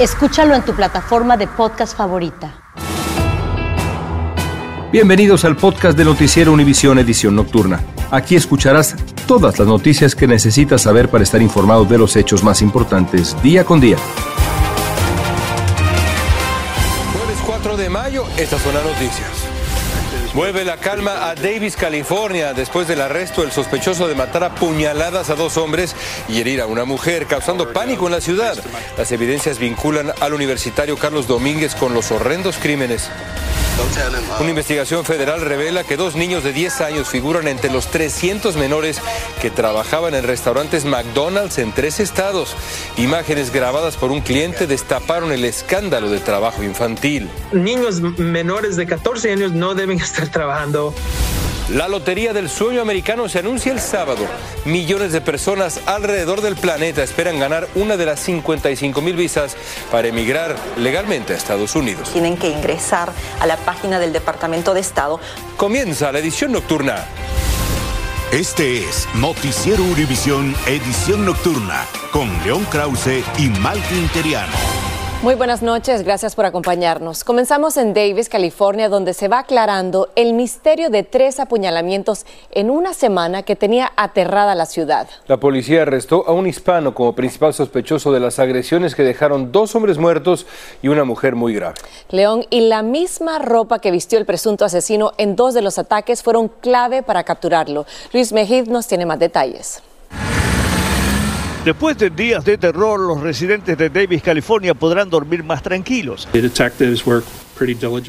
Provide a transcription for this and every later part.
Escúchalo en tu plataforma de podcast favorita. Bienvenidos al podcast de Noticiero Univisión Edición Nocturna. Aquí escucharás todas las noticias que necesitas saber para estar informado de los hechos más importantes día con día. Jueves 4 de mayo, estas son las noticias. Vuelve la calma a Davis, California, después del arresto del sospechoso de matar a puñaladas a dos hombres y herir a una mujer, causando pánico en la ciudad. Las evidencias vinculan al universitario Carlos Domínguez con los horrendos crímenes. Una investigación federal revela que dos niños de 10 años figuran entre los 300 menores que trabajaban en restaurantes McDonald's en tres estados. Imágenes grabadas por un cliente destaparon el escándalo de trabajo infantil. niños menores de 14 años no deben estar trabajando. La Lotería del Sueño Americano se anuncia el sábado. Millones de personas alrededor del planeta esperan ganar una de las 55 mil visas para emigrar legalmente a Estados Unidos. Tienen que ingresar a la página del Departamento de Estado. Comienza la edición nocturna. Este es Noticiero Univisión Edición Nocturna con León Krause y Malvin Interiano. Muy buenas noches, gracias por acompañarnos. Comenzamos en Davis, California, donde se va aclarando el misterio de tres apuñalamientos en una semana que tenía aterrada la ciudad. La policía arrestó a un hispano como principal sospechoso de las agresiones que dejaron dos hombres muertos y una mujer muy grave. León y la misma ropa que vistió el presunto asesino en dos de los ataques fueron clave para capturarlo. Luis Mejid nos tiene más detalles. Después de días de terror, los residentes de Davis, California podrán dormir más tranquilos.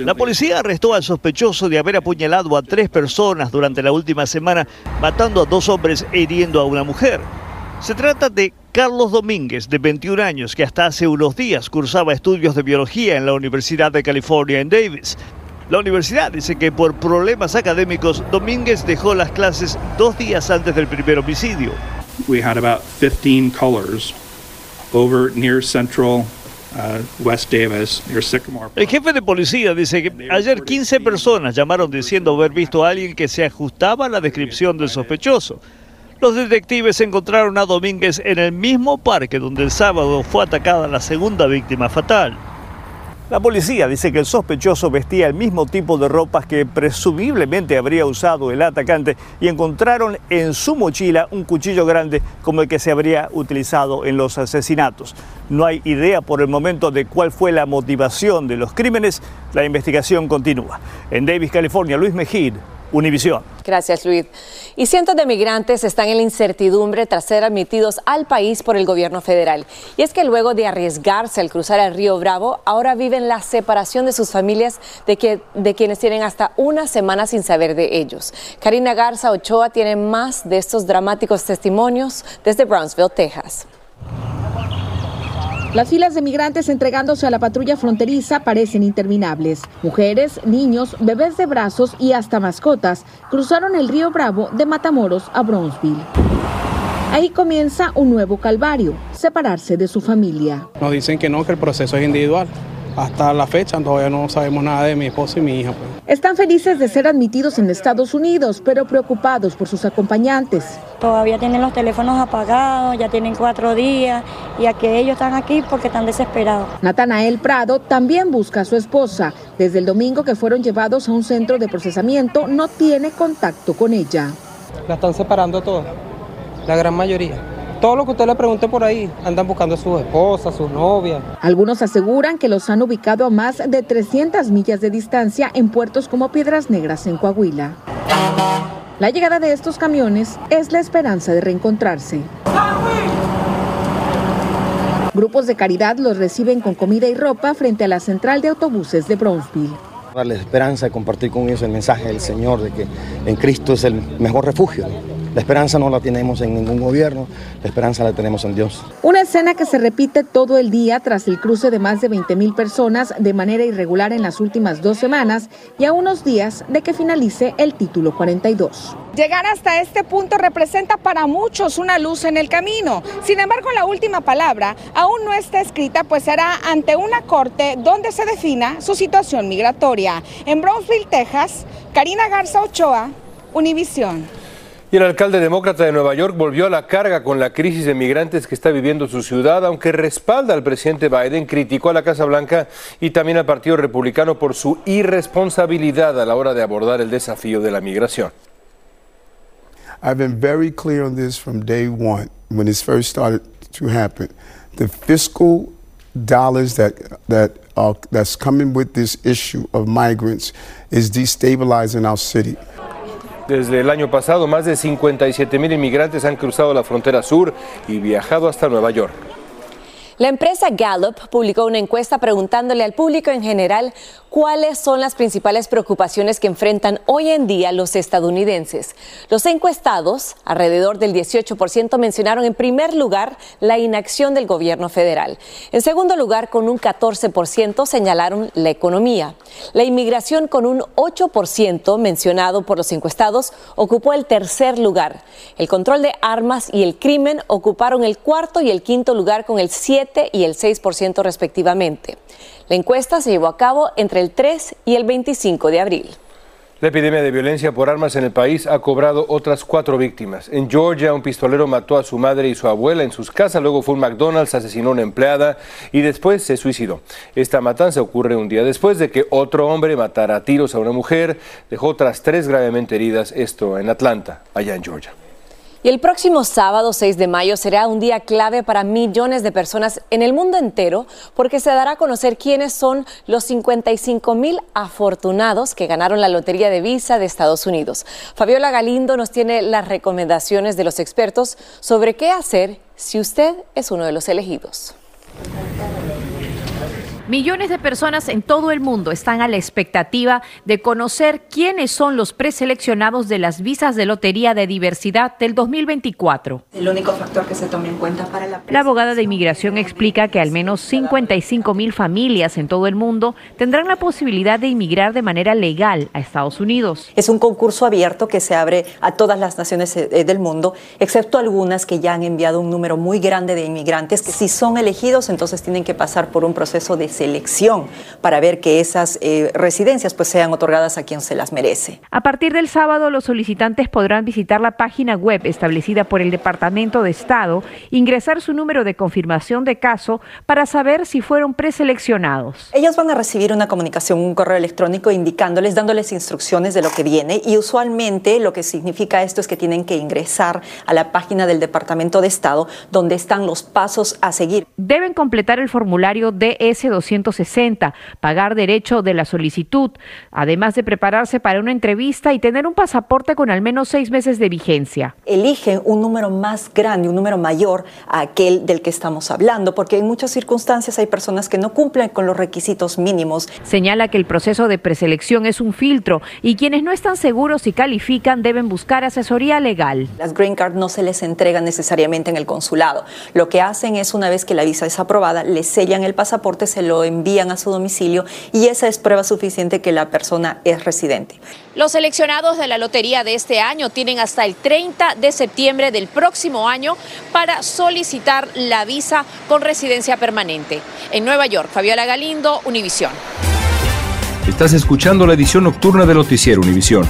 La policía arrestó al sospechoso de haber apuñalado a tres personas durante la última semana, matando a dos hombres e hiriendo a una mujer. Se trata de Carlos Domínguez, de 21 años, que hasta hace unos días cursaba estudios de biología en la Universidad de California en Davis. La universidad dice que por problemas académicos, Domínguez dejó las clases dos días antes del primer homicidio. We had about 15 colors over near central uh, West Davis, near Sycamore. El jefe de policía dice que ayer 15 personas llamaron diciendo haber visto a alguien que se ajustaba a la descripción del sospechoso. Los detectives encontraron a Domínguez en el mismo parque donde el sábado fue atacada la segunda víctima fatal. La policía dice que el sospechoso vestía el mismo tipo de ropas que presumiblemente habría usado el atacante y encontraron en su mochila un cuchillo grande como el que se habría utilizado en los asesinatos. No hay idea por el momento de cuál fue la motivación de los crímenes. La investigación continúa. En Davis, California, Luis Mejid, Univisión. Gracias, Luis. Y cientos de migrantes están en la incertidumbre tras ser admitidos al país por el gobierno federal. Y es que luego de arriesgarse al cruzar el río Bravo, ahora viven la separación de sus familias de, que, de quienes tienen hasta una semana sin saber de ellos. Karina Garza Ochoa tiene más de estos dramáticos testimonios desde Brownsville, Texas. Las filas de migrantes entregándose a la patrulla fronteriza parecen interminables. Mujeres, niños, bebés de brazos y hasta mascotas cruzaron el río Bravo de Matamoros a Brownsville. Ahí comienza un nuevo calvario, separarse de su familia. Nos dicen que no, que el proceso es individual. Hasta la fecha todavía no sabemos nada de mi esposo y mi hija. Pues. Están felices de ser admitidos en Estados Unidos, pero preocupados por sus acompañantes. Todavía tienen los teléfonos apagados, ya tienen cuatro días y aquí ellos están aquí porque están desesperados. Natanael Prado también busca a su esposa. Desde el domingo que fueron llevados a un centro de procesamiento, no tiene contacto con ella. La están separando todos, la gran mayoría todo lo que usted le pregunte por ahí, andan buscando a sus esposas, a sus novias. Algunos aseguran que los han ubicado a más de 300 millas de distancia en puertos como Piedras Negras en Coahuila. La llegada de estos camiones es la esperanza de reencontrarse. Grupos de caridad los reciben con comida y ropa frente a la central de autobuses de Brownsville. Darles esperanza y compartir con ellos el mensaje del Señor de que en Cristo es el mejor refugio. La esperanza no la tenemos en ningún gobierno, la esperanza la tenemos en Dios. Una escena que se repite todo el día tras el cruce de más de 20 mil personas de manera irregular en las últimas dos semanas y a unos días de que finalice el título 42. Llegar hasta este punto representa para muchos una luz en el camino. Sin embargo, la última palabra aún no está escrita, pues será ante una corte donde se defina su situación migratoria. En Brownsville, Texas, Karina Garza Ochoa, Univisión. Y el alcalde demócrata de Nueva York volvió a la carga con la crisis de migrantes que está viviendo su ciudad, aunque respalda al presidente Biden, criticó a la Casa Blanca y también al Partido Republicano por su irresponsabilidad a la hora de abordar el desafío de la migración. I've been very clear on this from day one when this first started to happen. The fiscal dollars that that are, that's coming with this issue of migrants is destabilizing our city. Desde el año pasado, más de 57 mil inmigrantes han cruzado la frontera sur y viajado hasta Nueva York. La empresa Gallup publicó una encuesta preguntándole al público en general cuáles son las principales preocupaciones que enfrentan hoy en día los estadounidenses. Los encuestados, alrededor del 18%, mencionaron en primer lugar la inacción del gobierno federal. En segundo lugar, con un 14%, señalaron la economía. La inmigración, con un 8% mencionado por los encuestados, ocupó el tercer lugar. El control de armas y el crimen ocuparon el cuarto y el quinto lugar con el 7 y el 6% respectivamente. La encuesta se llevó a cabo entre el 3 y el 25 de abril. La epidemia de violencia por armas en el país ha cobrado otras cuatro víctimas. En Georgia, un pistolero mató a su madre y su abuela en sus casas, luego fue un McDonald's, asesinó a una empleada y después se suicidó. Esta matanza ocurre un día después de que otro hombre matara a tiros a una mujer, dejó otras tres gravemente heridas, esto en Atlanta, allá en Georgia. Y el próximo sábado 6 de mayo será un día clave para millones de personas en el mundo entero porque se dará a conocer quiénes son los 55 mil afortunados que ganaron la Lotería de Visa de Estados Unidos. Fabiola Galindo nos tiene las recomendaciones de los expertos sobre qué hacer si usted es uno de los elegidos. Millones de personas en todo el mundo están a la expectativa de conocer quiénes son los preseleccionados de las visas de lotería de diversidad del 2024. El único factor que se tome en cuenta para la... La abogada de inmigración explica que al menos 55 mil familias en todo el mundo tendrán la posibilidad de inmigrar de manera legal a Estados Unidos. Es un concurso abierto que se abre a todas las naciones eh, del mundo, excepto algunas que ya han enviado un número muy grande de inmigrantes que si son elegidos entonces tienen que pasar por un proceso de selección para ver que esas eh, residencias pues sean otorgadas a quien se las merece. A partir del sábado, los solicitantes podrán visitar la página web establecida por el Departamento de Estado, ingresar su número de confirmación de caso para saber si fueron preseleccionados. Ellos van a recibir una comunicación, un correo electrónico indicándoles, dándoles instrucciones de lo que viene y usualmente lo que significa esto es que tienen que ingresar a la página del Departamento de Estado donde están los pasos a seguir. Deben completar el formulario DS200 260, pagar derecho de la solicitud, además de prepararse para una entrevista y tener un pasaporte con al menos seis meses de vigencia. Eligen un número más grande, un número mayor a aquel del que estamos hablando, porque en muchas circunstancias hay personas que no cumplen con los requisitos mínimos. Señala que el proceso de preselección es un filtro y quienes no están seguros si califican deben buscar asesoría legal. Las green card no se les entregan necesariamente en el consulado. Lo que hacen es una vez que la visa es aprobada, le sellan el pasaporte, se lo envían a su domicilio y esa es prueba suficiente que la persona es residente. Los seleccionados de la lotería de este año tienen hasta el 30 de septiembre del próximo año para solicitar la visa con residencia permanente. En Nueva York, Fabiola Galindo, Univisión. Estás escuchando la edición nocturna de Noticiero Univisión.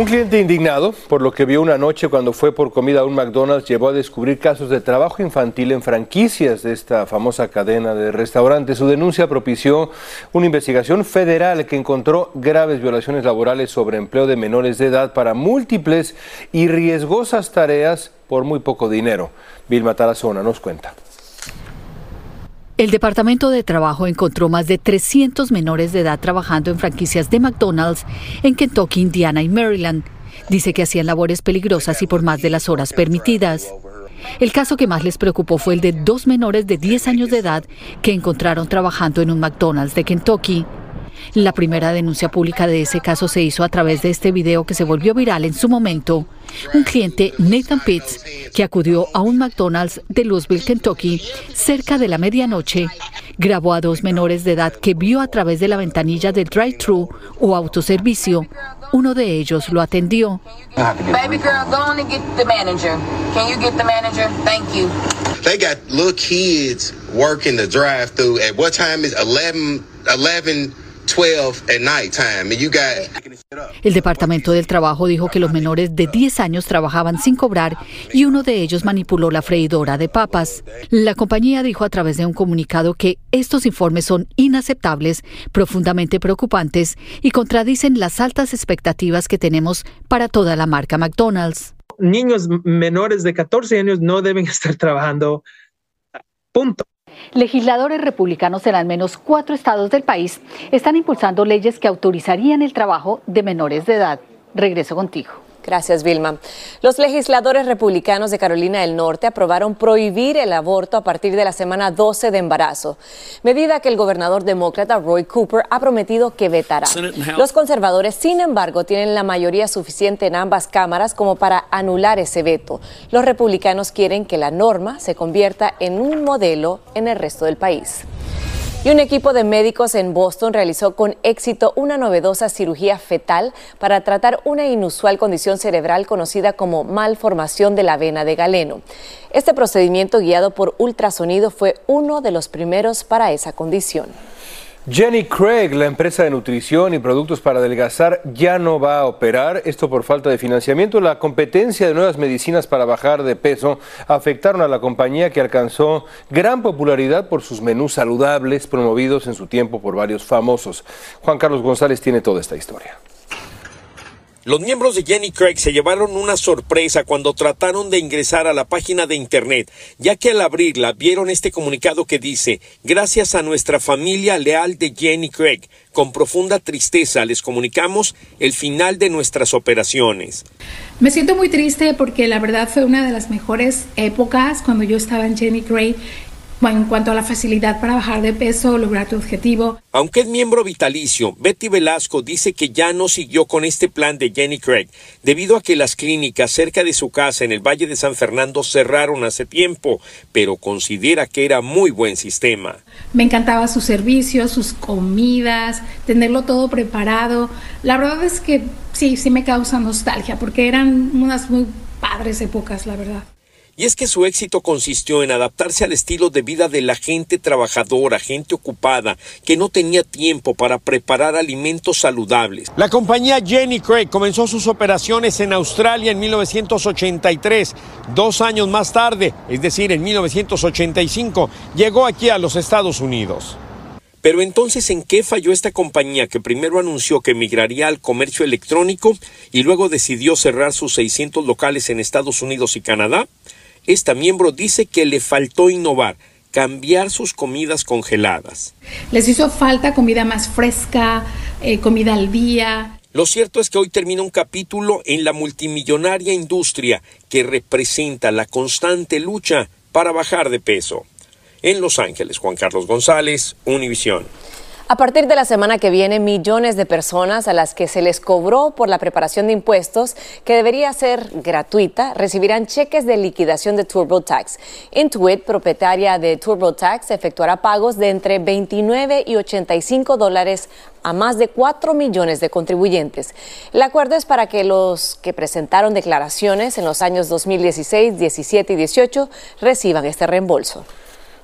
Un cliente indignado por lo que vio una noche cuando fue por comida a un McDonald's llevó a descubrir casos de trabajo infantil en franquicias de esta famosa cadena de restaurantes. Su denuncia propició una investigación federal que encontró graves violaciones laborales sobre empleo de menores de edad para múltiples y riesgosas tareas por muy poco dinero. Vilma Tarazona nos cuenta. El Departamento de Trabajo encontró más de 300 menores de edad trabajando en franquicias de McDonald's en Kentucky, Indiana y Maryland. Dice que hacían labores peligrosas y por más de las horas permitidas. El caso que más les preocupó fue el de dos menores de 10 años de edad que encontraron trabajando en un McDonald's de Kentucky. La primera denuncia pública de ese caso se hizo a través de este video que se volvió viral en su momento. Un cliente, Nathan Pitts, que acudió a un McDonald's de Louisville, Kentucky, cerca de la medianoche, grabó a dos menores de edad que vio a través de la ventanilla del drive-thru o autoservicio. Uno de ellos lo atendió. Baby girl, go on and get the manager. Can you get the manager? Thank you. They got little kids working the drive-through. At what time is 11, 11 12 at nighttime, and you got El Departamento del Trabajo dijo que los menores de 10 años trabajaban sin cobrar y uno de ellos manipuló la freidora de papas. La compañía dijo a través de un comunicado que estos informes son inaceptables, profundamente preocupantes y contradicen las altas expectativas que tenemos para toda la marca McDonald's. Niños menores de 14 años no deben estar trabajando. Punto. Legisladores republicanos en al menos cuatro estados del país están impulsando leyes que autorizarían el trabajo de menores de edad. Regreso contigo. Gracias, Vilma. Los legisladores republicanos de Carolina del Norte aprobaron prohibir el aborto a partir de la semana 12 de embarazo, medida que el gobernador demócrata Roy Cooper ha prometido que vetará. Los conservadores, sin embargo, tienen la mayoría suficiente en ambas cámaras como para anular ese veto. Los republicanos quieren que la norma se convierta en un modelo en el resto del país. Y un equipo de médicos en Boston realizó con éxito una novedosa cirugía fetal para tratar una inusual condición cerebral conocida como malformación de la vena de galeno. Este procedimiento guiado por ultrasonido fue uno de los primeros para esa condición. Jenny Craig, la empresa de nutrición y productos para adelgazar, ya no va a operar. Esto por falta de financiamiento. La competencia de nuevas medicinas para bajar de peso afectaron a la compañía que alcanzó gran popularidad por sus menús saludables promovidos en su tiempo por varios famosos. Juan Carlos González tiene toda esta historia. Los miembros de Jenny Craig se llevaron una sorpresa cuando trataron de ingresar a la página de internet, ya que al abrirla vieron este comunicado que dice, gracias a nuestra familia leal de Jenny Craig, con profunda tristeza les comunicamos el final de nuestras operaciones. Me siento muy triste porque la verdad fue una de las mejores épocas cuando yo estaba en Jenny Craig en cuanto a la facilidad para bajar de peso, lograr tu objetivo. Aunque es miembro vitalicio, Betty Velasco dice que ya no siguió con este plan de Jenny Craig debido a que las clínicas cerca de su casa en el Valle de San Fernando cerraron hace tiempo, pero considera que era muy buen sistema. Me encantaba sus servicios, sus comidas, tenerlo todo preparado. La verdad es que sí, sí me causa nostalgia porque eran unas muy padres épocas, la verdad. Y es que su éxito consistió en adaptarse al estilo de vida de la gente trabajadora, gente ocupada, que no tenía tiempo para preparar alimentos saludables. La compañía Jenny Craig comenzó sus operaciones en Australia en 1983. Dos años más tarde, es decir, en 1985, llegó aquí a los Estados Unidos. Pero entonces, ¿en qué falló esta compañía que primero anunció que migraría al comercio electrónico y luego decidió cerrar sus 600 locales en Estados Unidos y Canadá? Esta miembro dice que le faltó innovar, cambiar sus comidas congeladas. Les hizo falta comida más fresca, eh, comida al día. Lo cierto es que hoy termina un capítulo en la multimillonaria industria que representa la constante lucha para bajar de peso. En Los Ángeles, Juan Carlos González, Univisión. A partir de la semana que viene, millones de personas a las que se les cobró por la preparación de impuestos, que debería ser gratuita, recibirán cheques de liquidación de TurboTax. Intuit, propietaria de TurboTax, efectuará pagos de entre 29 y 85 dólares a más de 4 millones de contribuyentes. El acuerdo es para que los que presentaron declaraciones en los años 2016, 17 y 18 reciban este reembolso.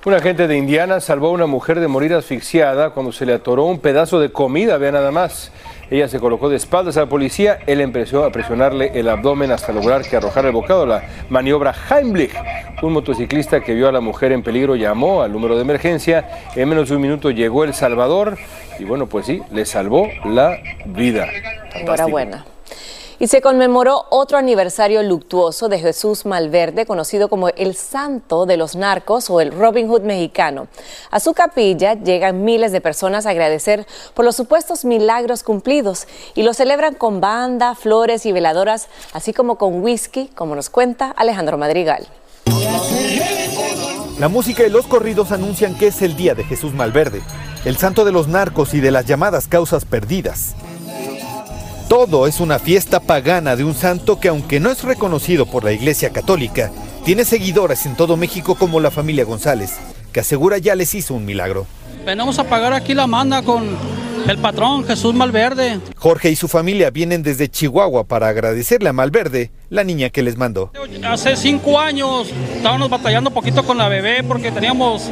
Un agente de Indiana salvó a una mujer de morir asfixiada cuando se le atoró un pedazo de comida, vea nada más. Ella se colocó de espaldas a la policía, él empezó a presionarle el abdomen hasta lograr que arrojara el bocado, la maniobra Heimlich. Un motociclista que vio a la mujer en peligro llamó al número de emergencia, en menos de un minuto llegó el Salvador y bueno, pues sí, le salvó la vida. Enhorabuena. Y se conmemoró otro aniversario luctuoso de Jesús Malverde, conocido como el santo de los narcos o el Robin Hood mexicano. A su capilla llegan miles de personas a agradecer por los supuestos milagros cumplidos y lo celebran con banda, flores y veladoras, así como con whisky, como nos cuenta Alejandro Madrigal. La música y los corridos anuncian que es el día de Jesús Malverde, el santo de los narcos y de las llamadas causas perdidas. Todo es una fiesta pagana de un santo que aunque no es reconocido por la Iglesia Católica, tiene seguidores en todo México como la familia González, que asegura ya les hizo un milagro. Venimos a pagar aquí la manda con el patrón Jesús Malverde. Jorge y su familia vienen desde Chihuahua para agradecerle a Malverde la niña que les mandó. Hace cinco años estábamos batallando un poquito con la bebé porque teníamos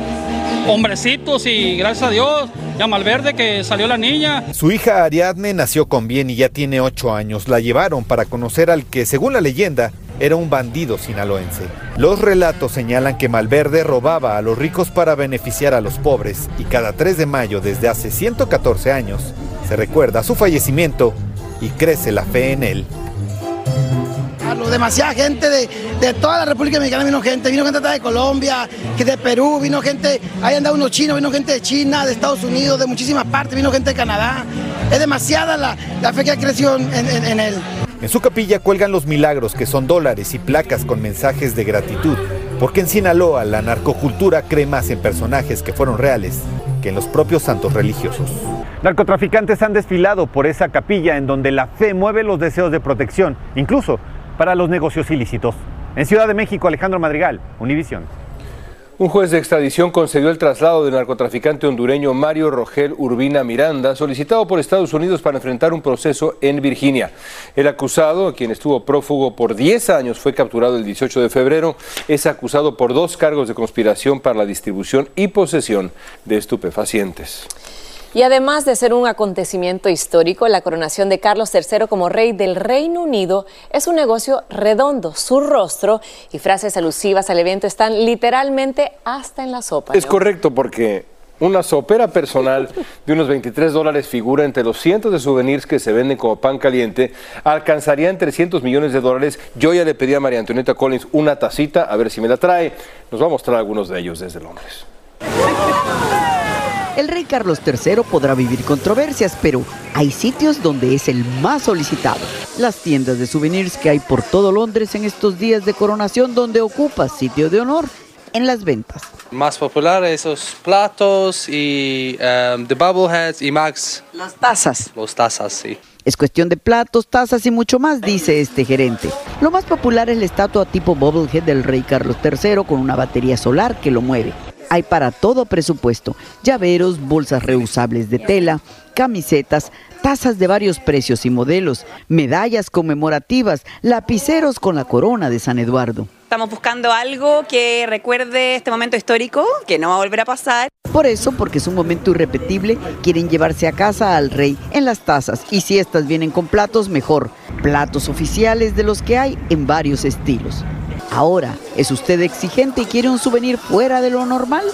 hombrecitos y gracias a Dios ya Malverde que salió la niña. Su hija Ariadne nació con bien y ya tiene ocho años. La llevaron para conocer al que, según la leyenda, era un bandido sinaloense. Los relatos señalan que Malverde robaba a los ricos para beneficiar a los pobres y cada 3 de mayo desde hace 114 años se recuerda su fallecimiento y crece la fe en él. Demasiada gente de, de toda la República Mexicana vino gente, vino gente de Colombia, de Perú, vino gente, ahí andaba unos chinos, vino gente de China, de Estados Unidos, de muchísimas partes, vino gente de Canadá. Es demasiada la, la fe que ha crecido en, en, en él. En su capilla cuelgan los milagros, que son dólares y placas con mensajes de gratitud, porque en Sinaloa la narcocultura cree más en personajes que fueron reales que en los propios santos religiosos. Narcotraficantes han desfilado por esa capilla en donde la fe mueve los deseos de protección, incluso para los negocios ilícitos. En Ciudad de México, Alejandro Madrigal, Univisión. Un juez de extradición concedió el traslado del narcotraficante hondureño Mario Rogel Urbina Miranda, solicitado por Estados Unidos para enfrentar un proceso en Virginia. El acusado, quien estuvo prófugo por 10 años, fue capturado el 18 de febrero. Es acusado por dos cargos de conspiración para la distribución y posesión de estupefacientes. Y además de ser un acontecimiento histórico, la coronación de Carlos III como rey del Reino Unido es un negocio redondo. Su rostro y frases alusivas al evento están literalmente hasta en la sopa. Es correcto porque Una sopera personal de unos 23 dólares figura entre los cientos de souvenirs que se venden como pan caliente. Alcanzaría en 300 millones de dólares. Yo ya le pedí a María Antonieta Collins una tacita, a ver si me la trae. Nos va a mostrar algunos de ellos desde Londres. El rey Carlos III podrá vivir controversias, pero hay sitios donde es el más solicitado. Las tiendas de souvenirs que hay por todo Londres en estos días de coronación donde ocupa sitio de honor en las ventas. Más popular esos platos y um, the bubbleheads y Max. Las tazas. Los tazas, sí. Es cuestión de platos, tazas y mucho más, dice este gerente. Lo más popular es la estatua tipo Bubblehead del rey Carlos III con una batería solar que lo mueve. Hay para todo presupuesto, llaveros, bolsas reusables de tela, camisetas, tazas de varios precios y modelos, medallas conmemorativas, lapiceros con la corona de San Eduardo. Estamos buscando algo que recuerde este momento histórico, que no va a volver a pasar. Por eso, porque es un momento irrepetible, quieren llevarse a casa al rey en las tazas y si estas vienen con platos, mejor. Platos oficiales de los que hay en varios estilos. Ahora, ¿es usted exigente y quiere un souvenir fuera de lo normal?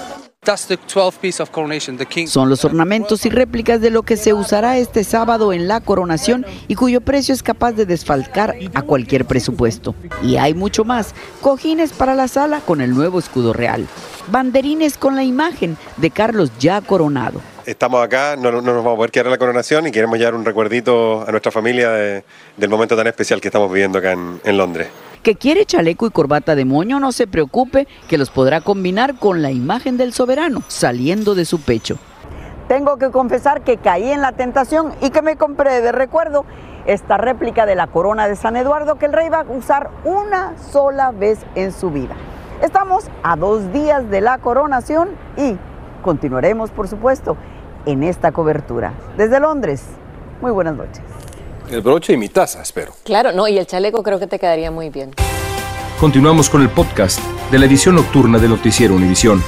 Son los ornamentos y réplicas de lo que se usará este sábado en la coronación y cuyo precio es capaz de desfalcar a cualquier presupuesto. Y hay mucho más. Cojines para la sala con el nuevo escudo real. Banderines con la imagen de Carlos ya coronado. Estamos acá, no, nos vamos a poder quedar en la coronación y queremos llevar un recuerdito a nuestra familia del momento tan especial que estamos viviendo acá en Londres que quiere chaleco y corbata de moño, no se preocupe, que los podrá combinar con la imagen del soberano saliendo de su pecho. Tengo que confesar que caí en la tentación y que me compré de recuerdo esta réplica de la corona de San Eduardo que el rey va a usar una sola vez en su vida. Estamos a dos días de la coronación y continuaremos, por supuesto, en esta cobertura. Desde Londres, muy buenas noches. El broche y mi taza, espero. Claro, no, y el chaleco creo que te quedaría muy bien. Continuamos con el podcast de la edición nocturna de Noticiero Univisión.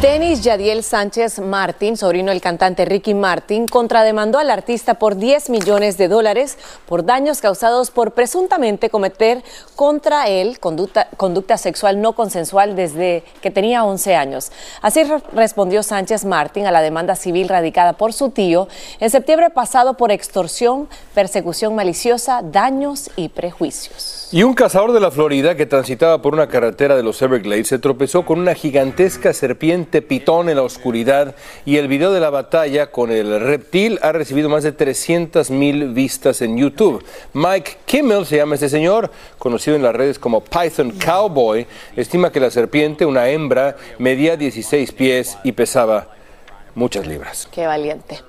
Denis Yadiel Sánchez Martín, sobrino del cantante Ricky Martin, contrademandó al artista por 10 millones de dólares por daños causados por presuntamente cometer contra él conducta, conducta sexual no consensual desde que tenía 11 años. Así respondió Sánchez Martín a la demanda civil radicada por su tío en septiembre pasado por extorsión, persecución maliciosa, daños y prejuicios. Y un cazador de la Florida que transitaba por una carretera de los Everglades se tropezó con una gigantesca serpiente pitón en la oscuridad y el video de la batalla con el reptil ha recibido más de 300 mil vistas en YouTube. Mike Kimmel se llama este señor, conocido en las redes como Python Cowboy, estima que la serpiente, una hembra, medía 16 pies y pesaba muchas libras. Qué valiente.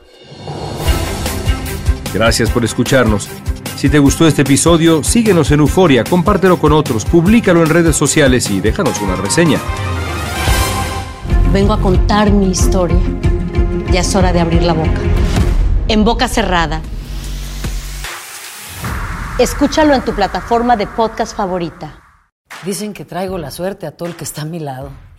Gracias por escucharnos. Si te gustó este episodio, síguenos en Euforia, compártelo con otros, públicalo en redes sociales y déjanos una reseña. Vengo a contar mi historia. Ya es hora de abrir la boca. En boca cerrada. Escúchalo en tu plataforma de podcast favorita. Dicen que traigo la suerte a todo el que está a mi lado.